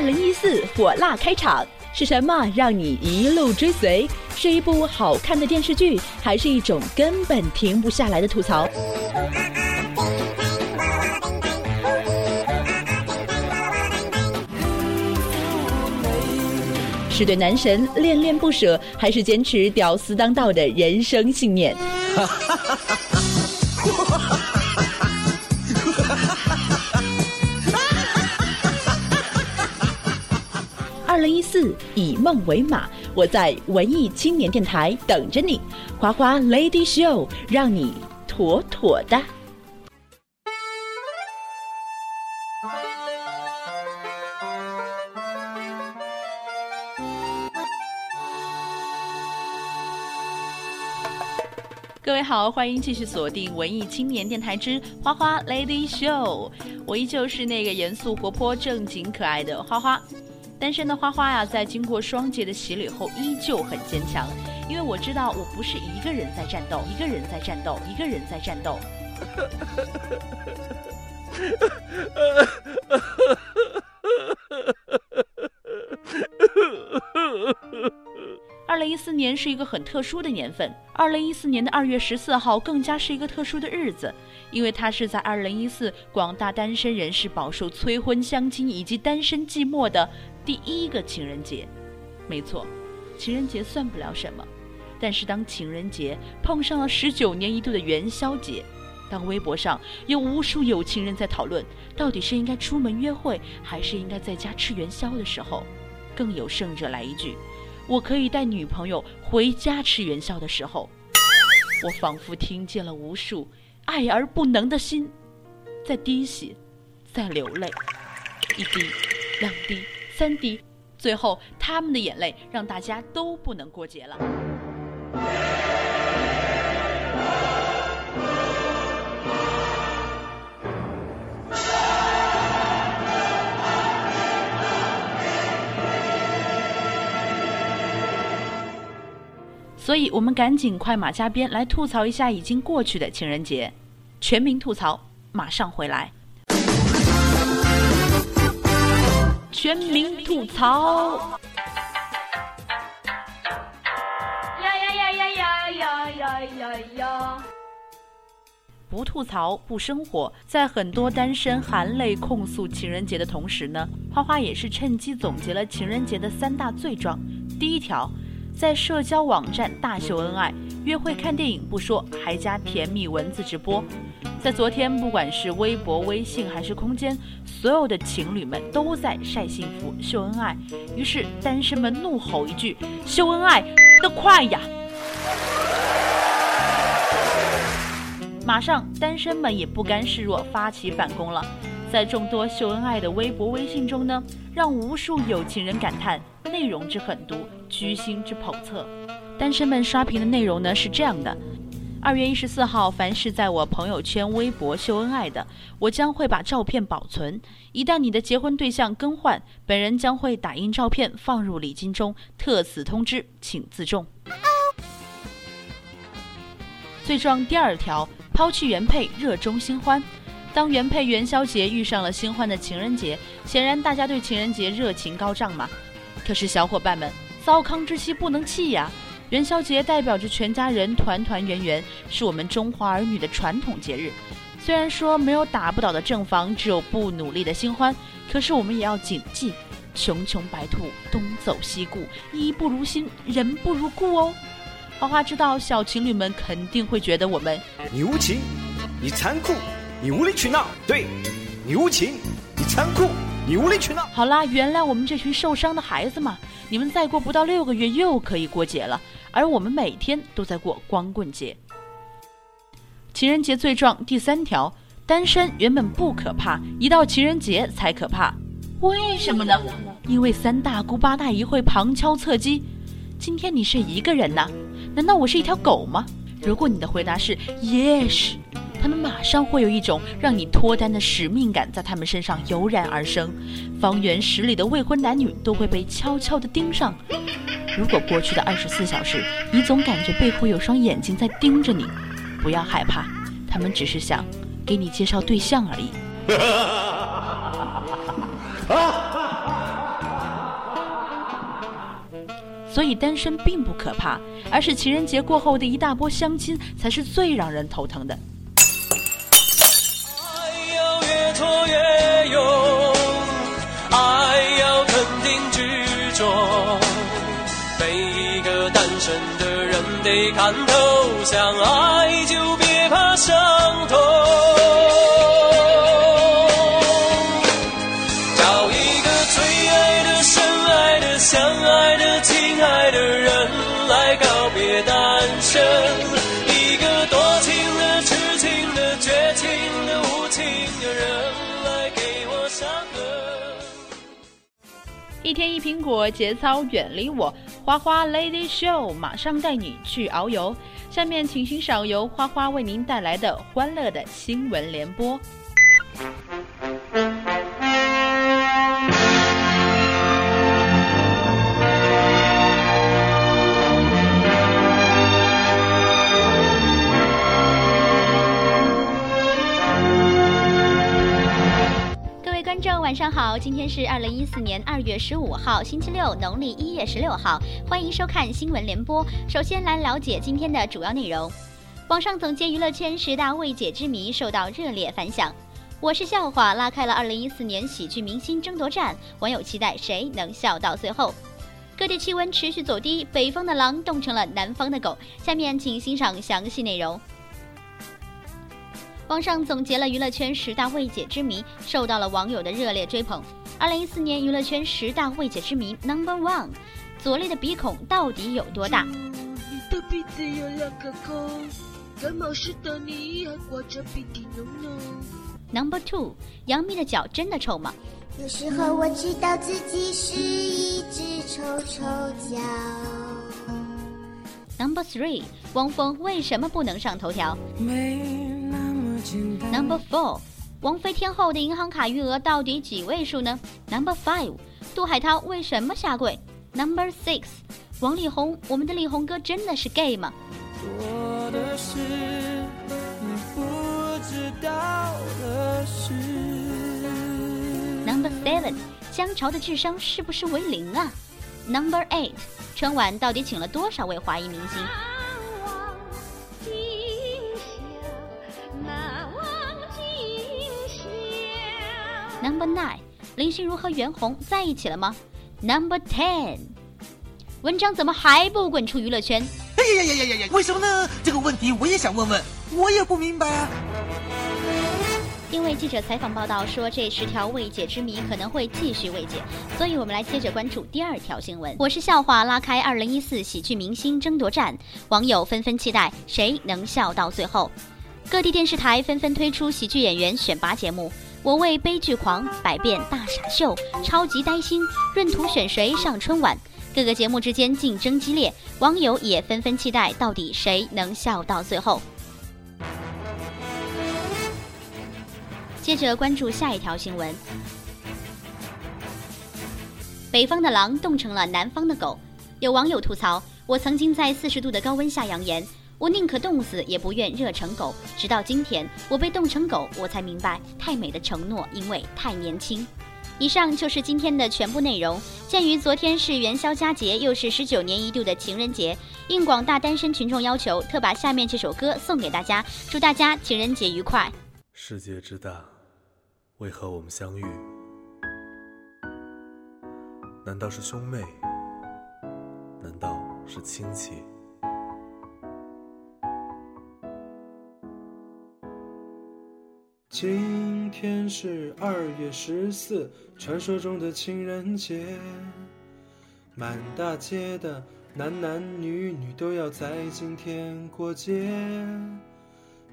二零一四火辣开场，是什么让你一路追随？是一部好看的电视剧，还是一种根本停不下来的吐槽？是对男神恋恋不舍，还是坚持屌丝当道的人生信念？四，以梦为马，我在文艺青年电台等着你，花花 Lady Show，让你妥妥的。各位好，欢迎继续锁定文艺青年电台之花花 Lady Show，我依旧是那个严肃活泼、正经可爱的花花。单身的花花呀，在经过双节的洗礼后，依旧很坚强，因为我知道我不是一个人在战斗，一个人在战斗，一个人在战斗。二零一四年是一个很特殊的年份，二零一四年的二月十四号更加是一个特殊的日子，因为它是在二零一四广大单身人士饱受催婚、相亲以及单身寂寞的第一个情人节。没错，情人节算不了什么，但是当情人节碰上了十九年一度的元宵节，当微博上有无数有情人在讨论到底是应该出门约会还是应该在家吃元宵的时候，更有胜者来一句。我可以带女朋友回家吃元宵的时候，我仿佛听见了无数爱而不能的心，在滴血，在流泪，一滴，两滴，三滴，最后他们的眼泪让大家都不能过节了。所以，我们赶紧快马加鞭来吐槽一下已经过去的情人节。全民吐槽，马上回来。全民吐槽。呀呀呀呀呀呀呀呀呀！不吐槽不生活。在很多单身含泪控诉情人节的同时呢，花花也是趁机总结了情人节的三大罪状。第一条。在社交网站大秀恩爱，约会看电影不说，还加甜蜜文字直播。在昨天，不管是微博、微信还是空间，所有的情侣们都在晒幸福、秀恩爱。于是，单身们怒吼一句：“秀恩爱的快呀！”马上，单身们也不甘示弱，发起反攻了。在众多秀恩爱的微博、微信中呢，让无数有情人感叹内容之狠毒。居心之叵测，单身们刷屏的内容呢是这样的：二月一十四号，凡是在我朋友圈、微博秀恩爱的，我将会把照片保存。一旦你的结婚对象更换，本人将会打印照片放入礼金中，特此通知，请自重。罪状第二条：抛弃原配，热衷新欢。当原配元宵节遇上了新欢的情人节，显然大家对情人节热情高涨嘛。可是小伙伴们。糟糠之妻不能弃呀！元宵节代表着全家人团团圆圆，是我们中华儿女的传统节日。虽然说没有打不倒的正房，只有不努力的新欢，可是我们也要谨记：穷穷白兔东走西顾，衣不如新，人不如故哦。花花知道小情侣们肯定会觉得我们你无情，你残酷，你无理取闹。对，你无情，你残酷，你无理取闹。好啦，原谅我们这群受伤的孩子嘛。你们再过不到六个月又可以过节了，而我们每天都在过光棍节。情人节罪状第三条：单身原本不可怕，一到情人节才可怕。为什么呢？因为三大姑八大姨会旁敲侧击。今天你是一个人呐？难道我是一条狗吗？如果你的回答是 yes，他们马上会有一种让你脱单的使命感在他们身上油然而生，方圆十里的未婚男女都会被悄悄地盯上。如果过去的二十四小时你总感觉背后有双眼睛在盯着你，不要害怕，他们只是想给你介绍对象而已。所以单身并不可怕，而是情人节过后的一大波相亲才是最让人头疼的。要越挫越勇，爱要肯定执着。每一个单身的人得看透，想爱就别怕伤痛。一天一苹果，节操远离我。花花 Lady Show 马上带你去遨游。下面请欣赏由花花为您带来的欢乐的新闻联播。晚上好，今天是二零一四年二月十五号，星期六，农历一月十六号。欢迎收看新闻联播。首先来了解今天的主要内容。网上总结娱乐圈十大未解之谜受到热烈反响。我是笑话拉开了二零一四年喜剧明星争夺战，网友期待谁能笑到最后。各地气温持续走低，北方的狼冻成了南方的狗。下面请欣赏详细内容。网上总结了娱乐圈十大未解之谜，受到了网友的热烈追捧。二零一四年娱乐圈十大未解之谜 Number One，左丽的鼻孔到底有多大？你的鼻子有两个孔，感冒时的你还挂着鼻涕浓浓。Number Two，杨幂的脚真的臭吗？有时候我知道自己是一只臭臭脚。Number Three，汪峰为什么不能上头条？Number four，王菲天后的银行卡余额到底几位数呢？Number five，杜海涛为什么下跪？Number six，王力宏，我们的力宏哥真的是 gay 吗做的事你不知道的事？Number seven，姜潮的智商是不是为零啊？Number eight，春晚到底请了多少位华裔明星？Number nine，林心如和袁弘在一起了吗？Number ten，文章怎么还不滚出娱乐圈？哎呀呀呀呀呀！为什么呢？这个问题我也想问问，我也不明白啊。因为记者采访报道说这十条未解之谜可能会继续未解，所以我们来接着关注第二条新闻。我是笑话拉开二零一四喜剧明星争夺战，网友纷纷期待谁能笑到最后。各地电视台纷纷推出喜剧演员选拔节目。我为悲剧狂、百变大傻秀、超级呆星、闰土选谁上春晚？各个节目之间竞争激烈，网友也纷纷期待，到底谁能笑到最后？接着关注下一条新闻：北方的狼冻成了南方的狗。有网友吐槽：我曾经在四十度的高温下扬言。我宁可冻死，也不愿热成狗。直到今天，我被冻成狗，我才明白，太美的承诺，因为太年轻。以上就是今天的全部内容。鉴于昨天是元宵佳节，又是十九年一度的情人节，应广大单身群众要求，特把下面这首歌送给大家，祝大家情人节愉快。世界之大，为何我们相遇？难道是兄妹？难道是亲戚？今天是二月十四，传说中的情人节。满大街的男男女女都要在今天过节。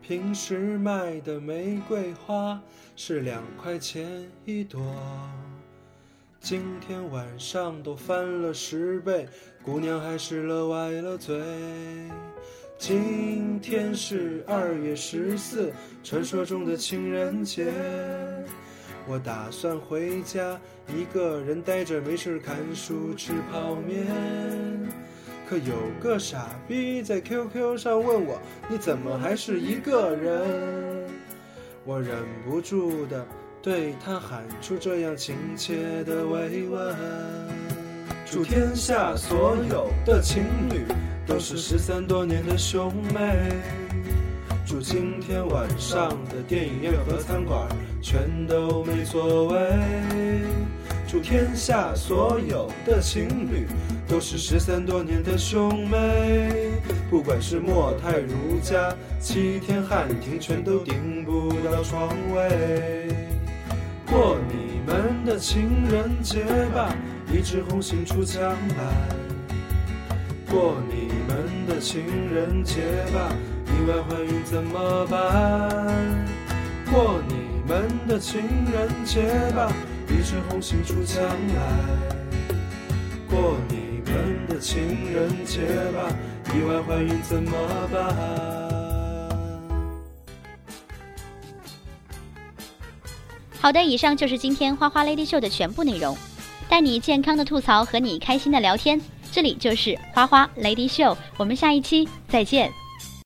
平时卖的玫瑰花是两块钱一朵，今天晚上都翻了十倍，姑娘还是乐歪了嘴。今天是二月十四，传说中的情人节。我打算回家，一个人呆着没事看书吃泡面。可有个傻逼在 QQ 上问我，你怎么还是一个人？我忍不住的对他喊出这样亲切的慰问。祝天下所有的情侣都是失散多年的兄妹。祝今天晚上的电影院和餐馆全都没座位。祝天下所有的情侣都是失散多年的兄妹。不管是莫泰如家、七天汉庭，全都订不到床位。过你们的情人节吧，一枝红杏出墙来。过你们的情人节吧。意外怀孕怎么办？过你们的情人节吧，一枝红杏出墙来。过你们的情人节吧，意外怀孕怎么办？好的，以上就是今天花花 Lady 秀的全部内容，带你健康的吐槽和你开心的聊天，这里就是花花 Lady Show，，我们下一期再见。